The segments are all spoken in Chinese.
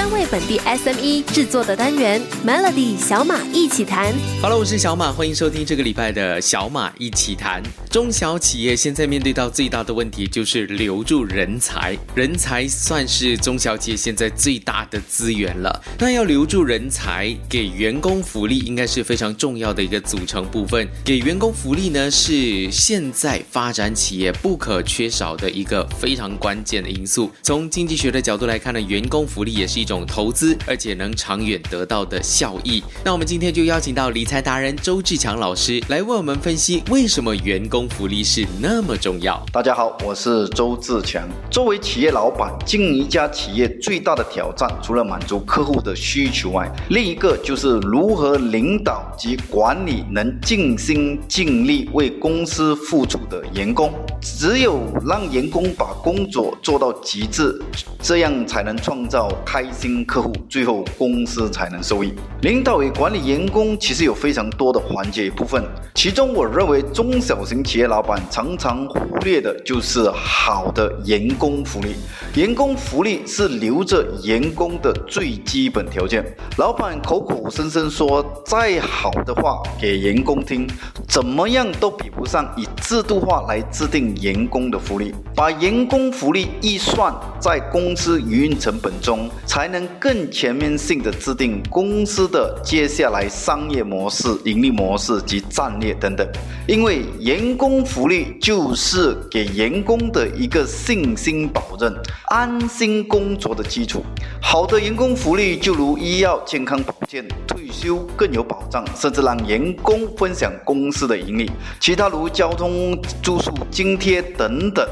专为本地 SME 制作的单元 Melody 小马一起谈。Hello，我是小马，欢迎收听这个礼拜的小马一起谈。中小企业现在面对到最大的问题就是留住人才，人才算是中小企业现在最大的资源了。那要留住人才，给员工福利应该是非常重要的一个组成部分。给员工福利呢，是现在发展企业不可缺少的一个非常关键的因素。从经济学的角度来看呢，员工福利也是一种投资，而且能长远得到的效益。那我们今天就邀请到理财达人周志强老师来为我们分析，为什么员工福利是那么重要。大家好，我是周志强。作为企业老板，经营一家企业最大的挑战，除了满足客户的需求外，另一个就是如何领导及管理能尽心尽力为公司付出的员工。只有让员工把工作做到极致，这样才能创造开心客户，最后公司才能受益。领导与管理员工其实有非常多的环节部分，其中我认为中小型企业老板常常忽略的就是好的员工福利。员工福利是留着员工的最基本条件。老板口口声声说再好的话给员工听，怎么样都比不上以制度化来制定。员工的福利，把员工福利预算在公司营运成本中，才能更全面性的制定公司的接下来商业模式、盈利模式及战略等等。因为员工福利就是给员工的一个信心保证、安心工作的基础。好的员工福利，就如医药、健康保健、退休更有保障，甚至让员工分享公司的盈利。其他如交通、住宿、津贴等等，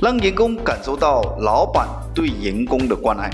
让员工感受到老板对员工的关爱。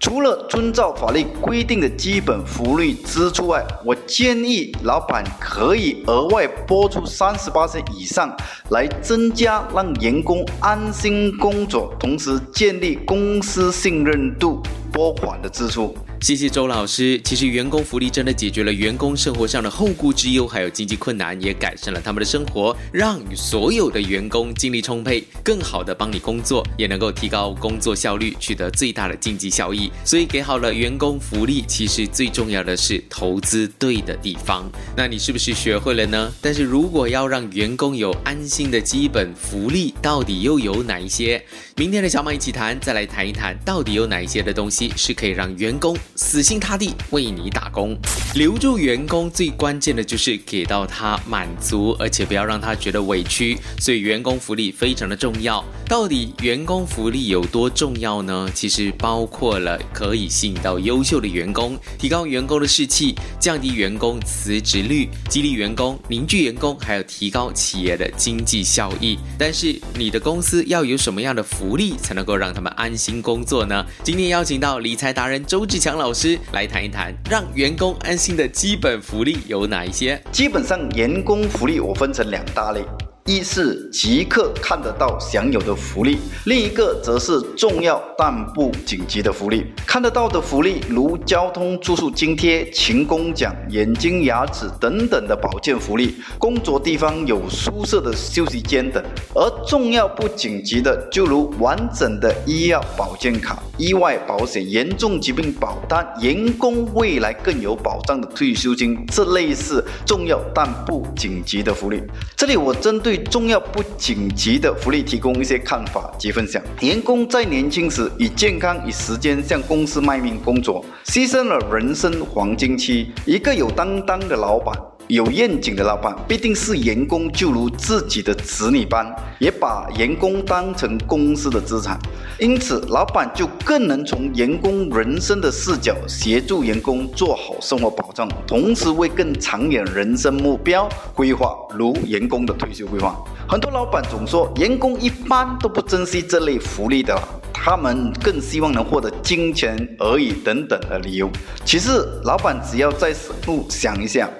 除了遵照法律规定的基本福利支出外，我建议老板可以额外拨出三十八岁以上，来增加让员工安心工作，同时建立公司信任度。拨款的支出。谢谢周老师。其实员工福利真的解决了员工生活上的后顾之忧，还有经济困难，也改善了他们的生活，让所有的员工精力充沛，更好的帮你工作，也能够提高工作效率，取得最大的经济效益。所以给好了员工福利，其实最重要的是投资对的地方。那你是不是学会了呢？但是如果要让员工有安心的基本福利，到底又有哪一些？明天的小马一起谈，再来谈一谈，到底有哪一些的东西。是可以让员工死心塌地为你打工，留住员工最关键的就是给到他满足，而且不要让他觉得委屈，所以员工福利非常的重要。到底员工福利有多重要呢？其实包括了可以吸引到优秀的员工，提高员工的士气，降低员工辞职率，激励员工，凝聚员工，还有提高企业的经济效益。但是你的公司要有什么样的福利才能够让他们安心工作呢？今天邀请到。理财达人周志强老老师来谈一谈，让员工安心的基本福利有哪一些？基本上，员工福利我分成两大类。一是即刻看得到享有的福利，另一个则是重要但不紧急的福利。看得到的福利如交通、住宿津贴、勤工奖、眼睛、牙齿等等的保健福利，工作地方有舒适的休息间等；而重要不紧急的，就如完整的医药保健卡、意外保险、严重疾病保单、员工未来更有保障的退休金，这类似重要但不紧急的福利。这里我针对。对重要不紧急的福利提供一些看法及分享。员工在年轻时以健康与时间向公司卖命工作，牺牲了人生黄金期。一个有担当的老板。有愿景的老板必定是员工就如自己的子女般，也把员工当成公司的资产，因此老板就更能从员工人生的视角协助员工做好生活保障，同时为更长远人生目标规划，如员工的退休规划。很多老板总说员工一般都不珍惜这类福利的，他们更希望能获得金钱而已等等的理由。其实老板只要再深入想一想。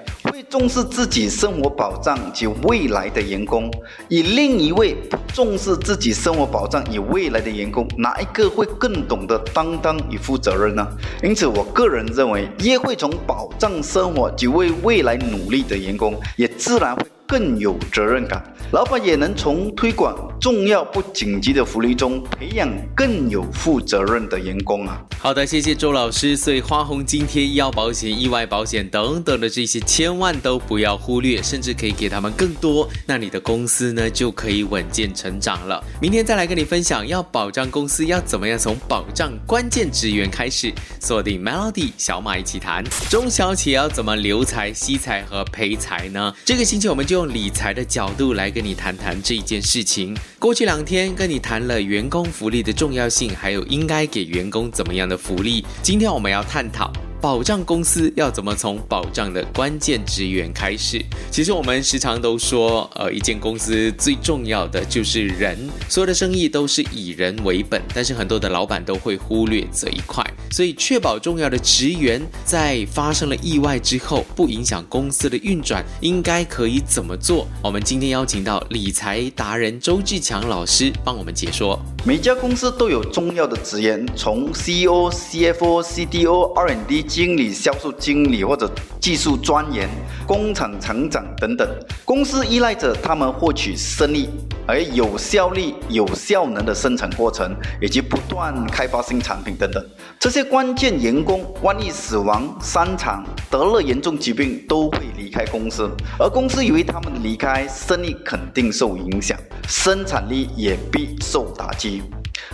重视自己生活保障及未来的员工，与另一位不重视自己生活保障与未来的员工，哪一个会更懂得担当与负责任呢？因此，我个人认为，越会从保障生活及为未来努力的员工，也自然会。更有责任感。老板也能从推广重要不紧急的福利中培养更有负责任的员工啊。好的，谢谢周老师。所以花红津贴、医药保险、意外保险等等的这些，千万都不要忽略，甚至可以给他们更多，那你的公司呢就可以稳健成长了。明天再来跟你分享，要保障公司要怎么样从保障关键职员开始，锁定 Melody 小马一起谈中小企业要怎么留财、吸财和培财呢？这个星期我们就理财的角度来跟。你谈谈这一件事情。过去两天跟你谈了员工福利的重要性，还有应该给员工怎么样的福利。今天我们要探讨。保障公司要怎么从保障的关键职员开始？其实我们时常都说，呃，一间公司最重要的就是人，所有的生意都是以人为本，但是很多的老板都会忽略这一块。所以，确保重要的职员在发生了意外之后不影响公司的运转，应该可以怎么做？我们今天邀请到理财达人周志强老师帮我们解说。每家公司都有重要的职员，从 CEO、CFO、CDO、R&D 经理、销售经理或者技术专员、工厂厂长等等。公司依赖着他们获取生意，而有效率、有效能的生产过程，以及不断开发新产品等等。这些关键员工万一死亡、伤残、得了严重疾病，都会离开公司，而公司以为他们离开，生意肯定受影响，生产力也必受打击。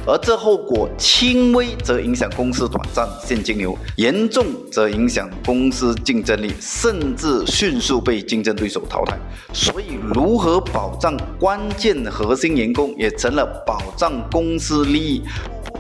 而这后果轻微则影响公司短暂现金流，严重则影响公司竞争力，甚至迅速被竞争对手淘汰。所以，如何保障关键核心员工，也成了保障公司利益。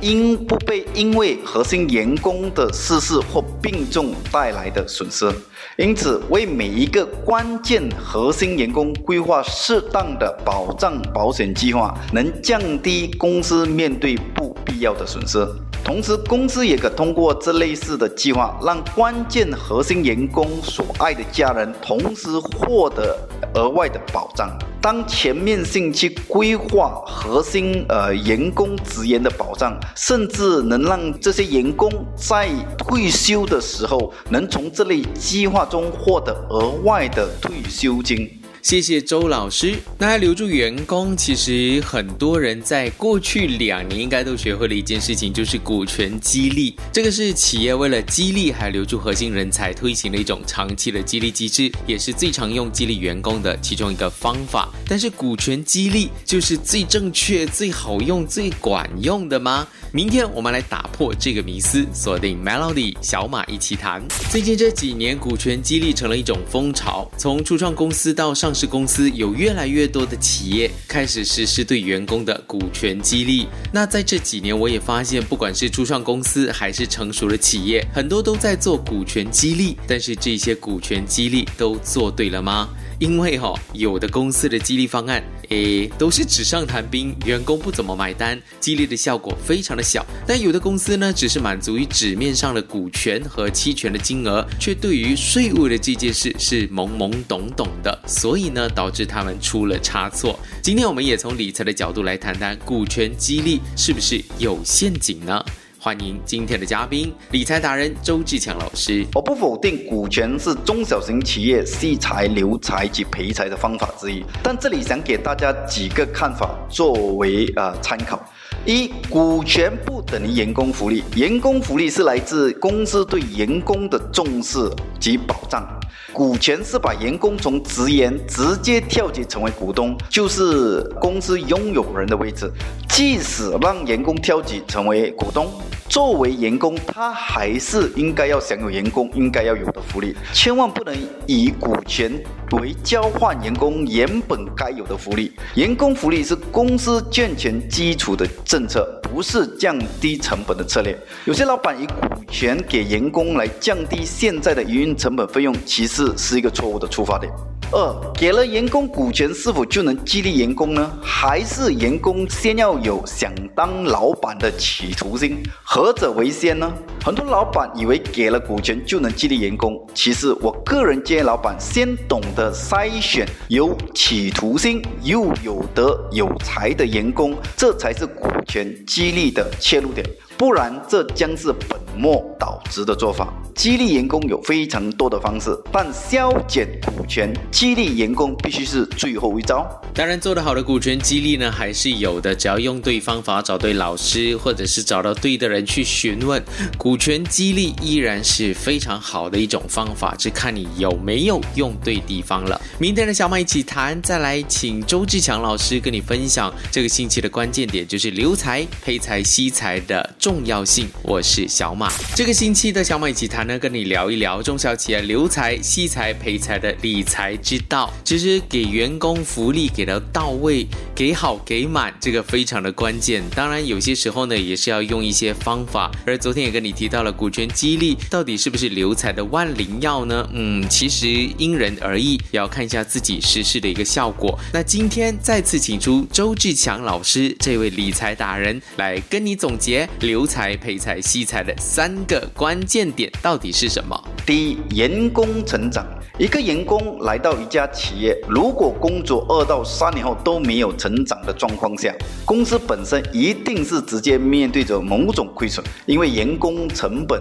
因不被因为核心员工的逝世或病重带来的损失，因此为每一个关键核心员工规划适当的保障保险计划，能降低公司面对不必要的损失。同时，公司也可通过这类似的计划，让关键核心员工所爱的家人同时获得额外的保障。当全面性去规划核心呃员工职员的保障，甚至能让这些员工在退休的时候，能从这类计划中获得额外的退休金。谢谢周老师。那留住员工，其实很多人在过去两年应该都学会了一件事情，就是股权激励。这个是企业为了激励还留住核心人才，推行的一种长期的激励机制，也是最常用激励员工的其中一个方法。但是股权激励就是最正确、最好用、最管用的吗？明天我们来打破这个迷思，锁定 Melody 小马一起谈。最近这几年，股权激励成了一种风潮，从初创公司到上市公司，有越来越多的企业开始实施对员工的股权激励。那在这几年，我也发现，不管是初创公司还是成熟的企业，很多都在做股权激励。但是这些股权激励都做对了吗？因为哈，有的公司的激励方案，诶，都是纸上谈兵，员工不怎么买单，激励的效果非常的小。但有的公司呢，只是满足于纸面上的股权和期权的金额，却对于税务的这件事是懵懵懂懂的，所以呢，导致他们出了差错。今天我们也从理财的角度来谈谈股权激励是不是有陷阱呢？欢迎今天的嘉宾，理财达人周志强老师。我不否定股权是中小型企业吸财、留财及培财的方法之一，但这里想给大家几个看法作为呃参考。一，股权不等于员工福利，员工福利是来自公司对员工的重视及保障。股权是把员工从职员直接跳级成为股东，就是公司拥有人的位置。即使让员工跳级成为股东，作为员工，他还是应该要享有员工应该要有的福利，千万不能以股权为交换员工原本该有的福利。员工福利是公司健全基础的政策，不是降低成本的策略。有些老板以股权给员工来降低现在的营运成本费用，其实是一个错误的出发点。二，给了员工股权是否就能激励员工呢？还是员工先要有想当老板的企图心？何者为先呢？很多老板以为给了股权就能激励员工，其实我个人建议老板先懂得筛选有企图心又有德有才的员工，这才是股权激励的切入点，不然这将是本。末倒置的做法。激励员工有非常多的方式，但削减股权激励员工必须是最后一招。当然，做得好的股权激励呢，还是有的，只要用对方法，找对老师，或者是找到对的人去询问，股权激励依然是非常好的一种方法，只看你有没有用对地方了。明天的小马一起谈，再来请周志强老师跟你分享这个星期的关键点，就是留财、配财、惜财的重要性。我是小马，这个星期的小马一起谈呢，跟你聊一聊中小企业留财、惜财、赔财的理财之道。其实给员工福利给的到位，给好给满，这个非常的关键。当然有些时候呢，也是要用一些方法。而昨天也跟你提到了股权激励，到底是不是留财的万灵药呢？嗯，其实因人而异，要看一。下自己实施的一个效果。那今天再次请出周志强老师这位理财达人来跟你总结留财、赔财、惜财的三个关键点到底是什么？第一，员工成长。一个员工来到一家企业，如果工作二到三年后都没有成长的状况下，公司本身一定是直接面对着某种亏损，因为员工成本。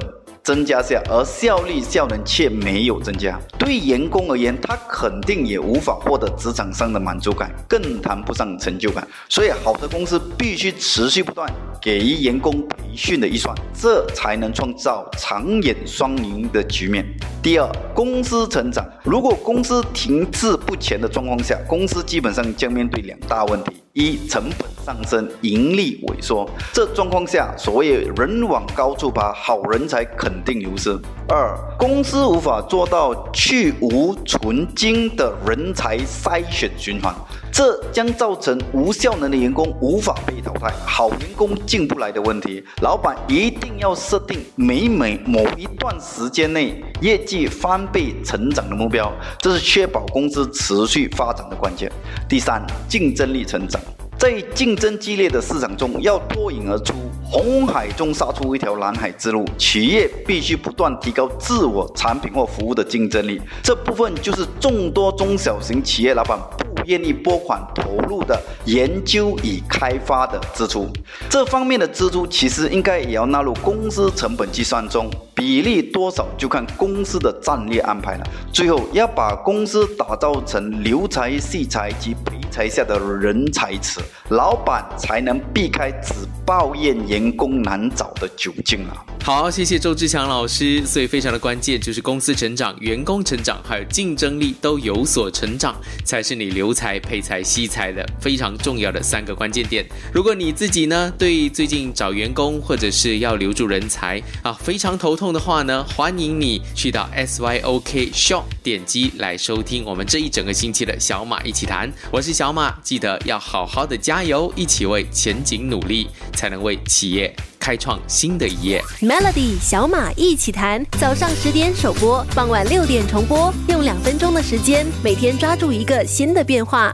增加下，而效率效能却没有增加。对员工而言，他肯定也无法获得职场上的满足感，更谈不上成就感。所以，好的公司必须持续不断给予员工培训的预算，这才能创造长远双赢的局面。第二，公司成长。如果公司停滞不前的状况下，公司基本上将面对两大问题。一成本上升，盈利萎缩，这状况下，所谓人往高处爬，好人才肯定流失。二，公司无法做到去无存精的人才筛选循环，这将造成无效能的员工无法被淘汰，好员工进不来的问题。老板一定要设定每每某一段时间内业绩翻倍成长的目标，这是确保公司持续发展的关键。第三，竞争力成长。在竞争激烈的市场中，要脱颖而出，红海中杀出一条蓝海之路，企业必须不断提高自我产品或服务的竞争力。这部分就是众多中小型企业老板不愿意拨款投入的研究与开发的支出。这方面的支出其实应该也要纳入公司成本计算中，比例多少就看公司的战略安排了。最后要把公司打造成留才、惜才及才下的人才池。老板才能避开只抱怨员工难找的窘境啊！好，谢谢周志强老师。所以非常的关键就是公司成长、员工成长，还有竞争力都有所成长，才是你留才、配才、惜才的非常重要的三个关键点。如果你自己呢对最近找员工或者是要留住人才啊非常头痛的话呢，欢迎你去到 S Y O K Shop 点击来收听我们这一整个星期的小马一起谈。我是小马，记得要好好的加加油，一起为前景努力，才能为企业。开创新的一页。Melody 小马一起谈，早上十点首播，傍晚六点重播，用两分钟的时间，每天抓住一个新的变化。